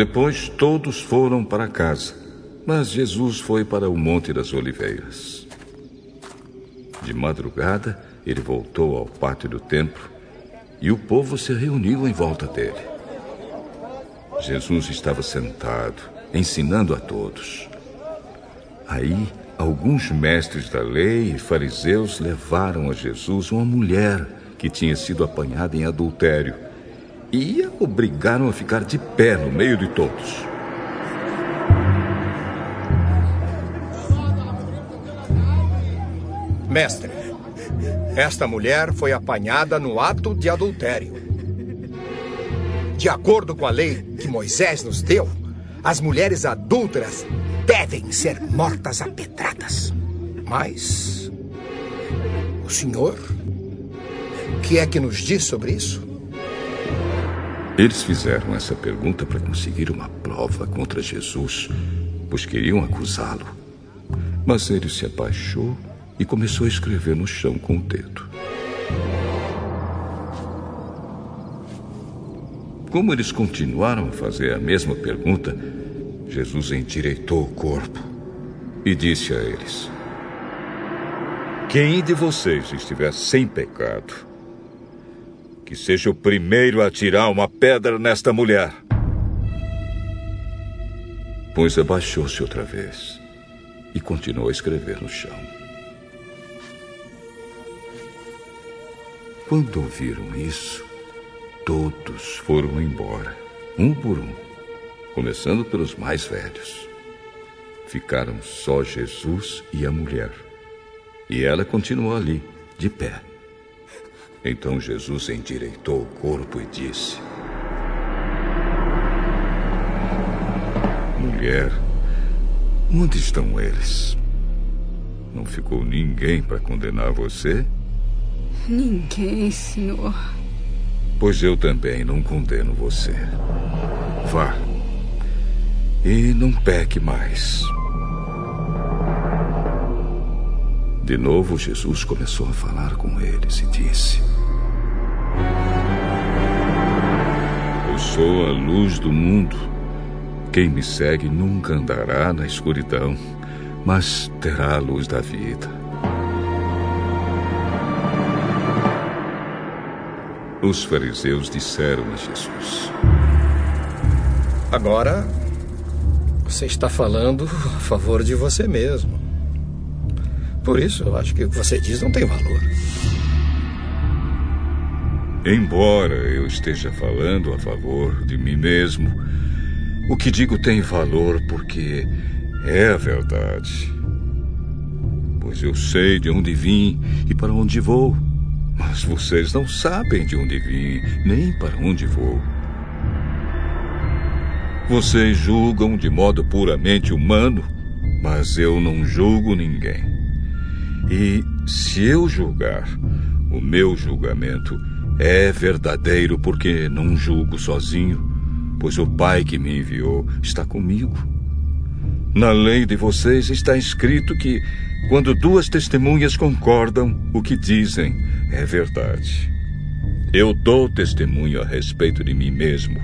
Depois todos foram para casa, mas Jesus foi para o Monte das Oliveiras. De madrugada, ele voltou ao pátio do templo e o povo se reuniu em volta dele. Jesus estava sentado, ensinando a todos. Aí, alguns mestres da lei e fariseus levaram a Jesus uma mulher que tinha sido apanhada em adultério e a obrigaram a ficar de pé no meio de todos. Mestre, esta mulher foi apanhada no ato de adultério. De acordo com a lei que Moisés nos deu, as mulheres adúlteras devem ser mortas a pedradas. Mas. O senhor? O que é que nos diz sobre isso? Eles fizeram essa pergunta para conseguir uma prova contra Jesus, pois queriam acusá-lo. Mas ele se abaixou e começou a escrever no chão com o dedo. Como eles continuaram a fazer a mesma pergunta, Jesus endireitou o corpo e disse a eles: Quem de vocês estiver sem pecado, que seja o primeiro a tirar uma pedra nesta mulher. Pois abaixou-se outra vez e continuou a escrever no chão. Quando ouviram isso, todos foram embora, um por um, começando pelos mais velhos. Ficaram só Jesus e a mulher. E ela continuou ali, de pé. Então Jesus endireitou o corpo e disse: Mulher, onde estão eles? Não ficou ninguém para condenar você? Ninguém, senhor. Pois eu também não condeno você. Vá. E não peque mais. De novo, Jesus começou a falar com eles e disse: Eu sou a luz do mundo. Quem me segue nunca andará na escuridão, mas terá a luz da vida. Os fariseus disseram a Jesus: Agora, você está falando a favor de você mesmo. Por isso, eu acho que o que você diz não tem valor. Embora eu esteja falando a favor de mim mesmo, o que digo tem valor porque é a verdade. Pois eu sei de onde vim e para onde vou. Mas vocês não sabem de onde vim, nem para onde vou. Vocês julgam de modo puramente humano, mas eu não julgo ninguém. E se eu julgar, o meu julgamento é verdadeiro porque não julgo sozinho, pois o Pai que me enviou está comigo. Na lei de vocês está escrito que, quando duas testemunhas concordam, o que dizem é verdade. Eu dou testemunho a respeito de mim mesmo,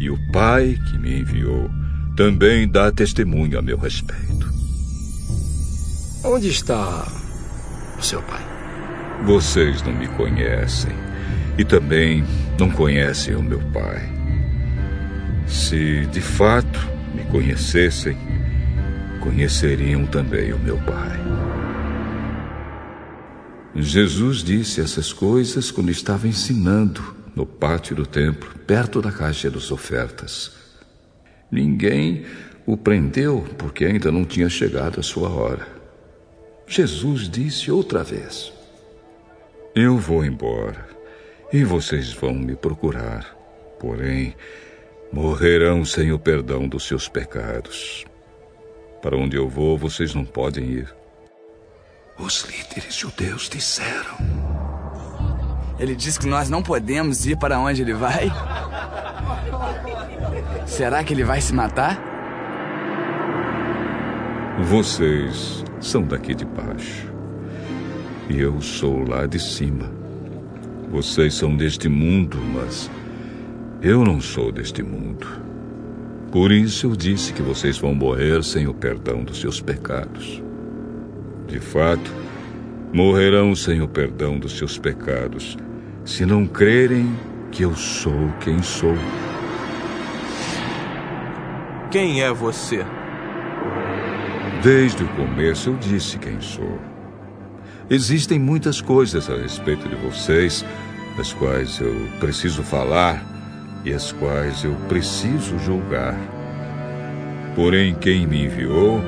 e o Pai que me enviou também dá testemunho a meu respeito. Onde está o seu pai? Vocês não me conhecem e também não conhecem o meu pai. Se de fato me conhecessem, conheceriam também o meu pai. Jesus disse essas coisas quando estava ensinando no pátio do templo, perto da caixa das ofertas. Ninguém o prendeu porque ainda não tinha chegado a sua hora. Jesus disse outra vez: Eu vou embora e vocês vão me procurar, porém morrerão sem o perdão dos seus pecados. Para onde eu vou, vocês não podem ir. Os líderes judeus disseram. Ele disse que nós não podemos ir para onde ele vai? Será que ele vai se matar? Vocês são daqui de baixo. E eu sou lá de cima. Vocês são deste mundo, mas eu não sou deste mundo. Por isso eu disse que vocês vão morrer sem o perdão dos seus pecados. De fato, morrerão sem o perdão dos seus pecados, se não crerem que eu sou quem sou. Quem é você? Desde o começo eu disse quem sou. Existem muitas coisas a respeito de vocês, as quais eu preciso falar e as quais eu preciso julgar. Porém, quem me enviou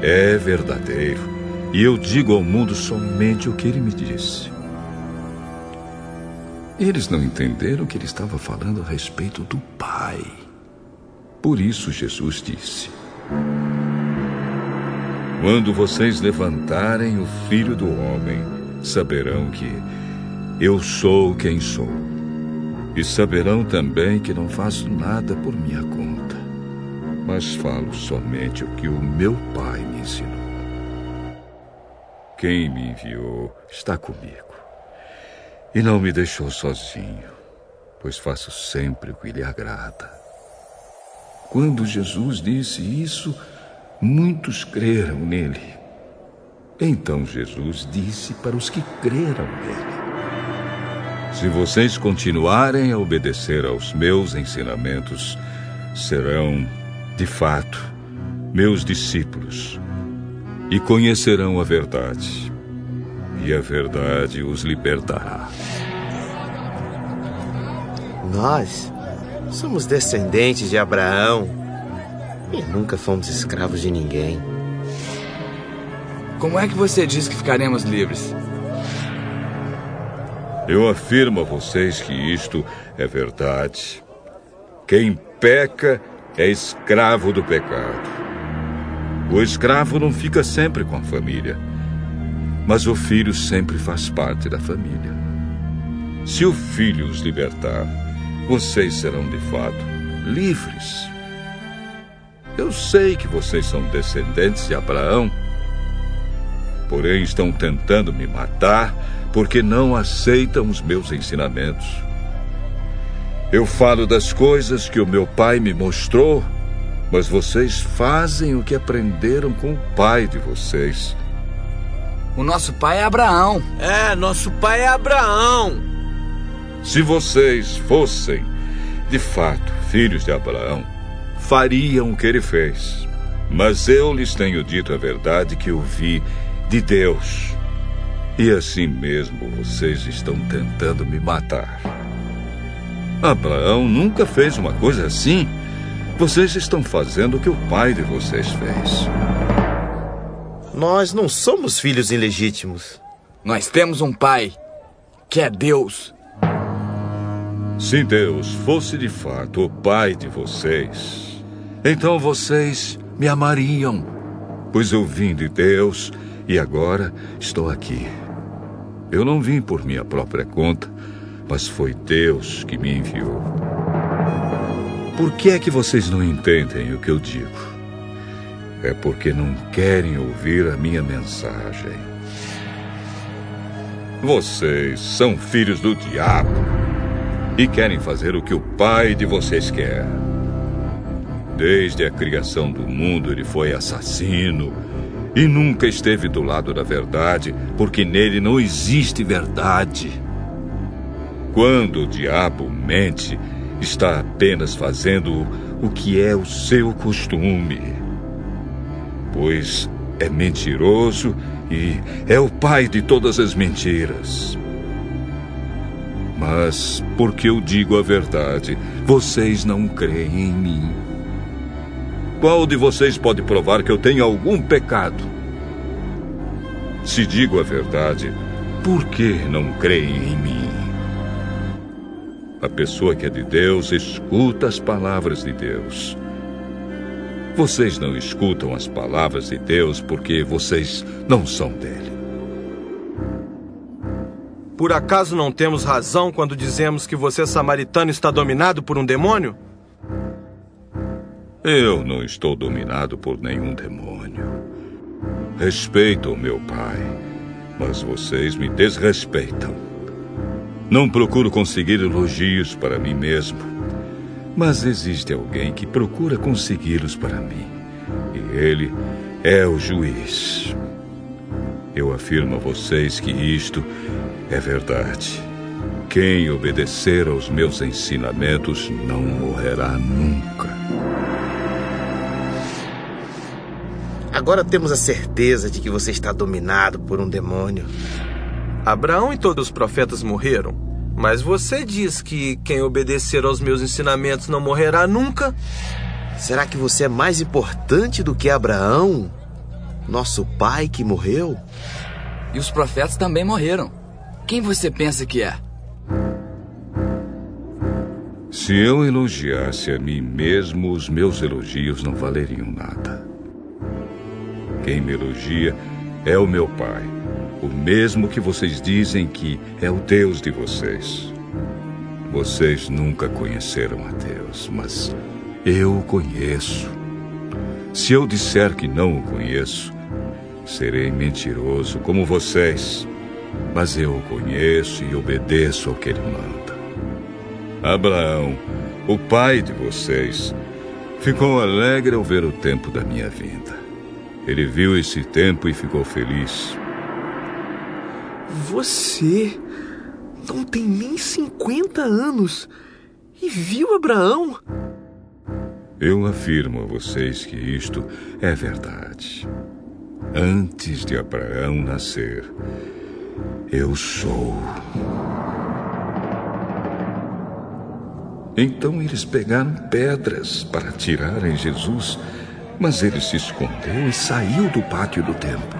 é verdadeiro, e eu digo ao mundo somente o que ele me disse. Eles não entenderam que ele estava falando a respeito do Pai. Por isso Jesus disse: Quando vocês levantarem o Filho do Homem, saberão que eu sou quem sou. E saberão também que não faço nada por minha conta, mas falo somente o que o meu Pai me ensinou. Quem me enviou está comigo e não me deixou sozinho, pois faço sempre o que lhe agrada. Quando Jesus disse isso, muitos creram nele. Então Jesus disse para os que creram nele: Se vocês continuarem a obedecer aos meus ensinamentos, serão, de fato, meus discípulos e conhecerão a verdade. E a verdade os libertará. Nós somos descendentes de Abraão e nunca fomos escravos de ninguém. Como é que você diz que ficaremos livres? Eu afirmo a vocês que isto é verdade. Quem peca é escravo do pecado. O escravo não fica sempre com a família, mas o filho sempre faz parte da família. Se o filho os libertar, vocês serão de fato livres. Eu sei que vocês são descendentes de Abraão, porém estão tentando me matar porque não aceitam os meus ensinamentos. Eu falo das coisas que o meu pai me mostrou, mas vocês fazem o que aprenderam com o pai de vocês. O nosso pai é Abraão. É, nosso pai é Abraão. Se vocês fossem, de fato, filhos de Abraão, fariam o que ele fez. Mas eu lhes tenho dito a verdade que ouvi de Deus. E assim mesmo vocês estão tentando me matar. Abraão nunca fez uma coisa assim. Vocês estão fazendo o que o pai de vocês fez. Nós não somos filhos ilegítimos. Nós temos um pai, que é Deus. Se Deus fosse de fato o pai de vocês, então vocês me amariam, pois eu vim de Deus e agora estou aqui. Eu não vim por minha própria conta, mas foi Deus que me enviou. Por que é que vocês não entendem o que eu digo? É porque não querem ouvir a minha mensagem. Vocês são filhos do diabo e querem fazer o que o pai de vocês quer. Desde a criação do mundo, ele foi assassino e nunca esteve do lado da verdade, porque nele não existe verdade. Quando o diabo mente, está apenas fazendo o que é o seu costume. Pois é mentiroso e é o pai de todas as mentiras. Mas, porque eu digo a verdade, vocês não creem em mim. Qual de vocês pode provar que eu tenho algum pecado? Se digo a verdade, por que não creem em mim? A pessoa que é de Deus escuta as palavras de Deus. Vocês não escutam as palavras de Deus porque vocês não são dele. Por acaso não temos razão quando dizemos que você samaritano está dominado por um demônio? Eu não estou dominado por nenhum demônio. Respeito meu pai, mas vocês me desrespeitam. Não procuro conseguir elogios para mim mesmo, mas existe alguém que procura consegui-los para mim, e ele é o juiz. Eu afirmo a vocês que isto é verdade. Quem obedecer aos meus ensinamentos não morrerá nunca. Agora temos a certeza de que você está dominado por um demônio. Abraão e todos os profetas morreram, mas você diz que quem obedecer aos meus ensinamentos não morrerá nunca? Será que você é mais importante do que Abraão, nosso pai que morreu? E os profetas também morreram. Quem você pensa que é? Se eu elogiasse a mim mesmo, os meus elogios não valeriam nada. Quem me elogia é o meu Pai, o mesmo que vocês dizem que é o Deus de vocês. Vocês nunca conheceram a Deus, mas eu o conheço. Se eu disser que não o conheço, serei mentiroso como vocês. Mas eu o conheço e obedeço ao que ele manda. Abraão, o pai de vocês, ficou alegre ao ver o tempo da minha vinda. Ele viu esse tempo e ficou feliz. Você não tem nem 50 anos e viu Abraão? Eu afirmo a vocês que isto é verdade. Antes de Abraão nascer, eu sou. Então eles pegaram pedras para atirarem Jesus, mas ele se escondeu e saiu do pátio do templo.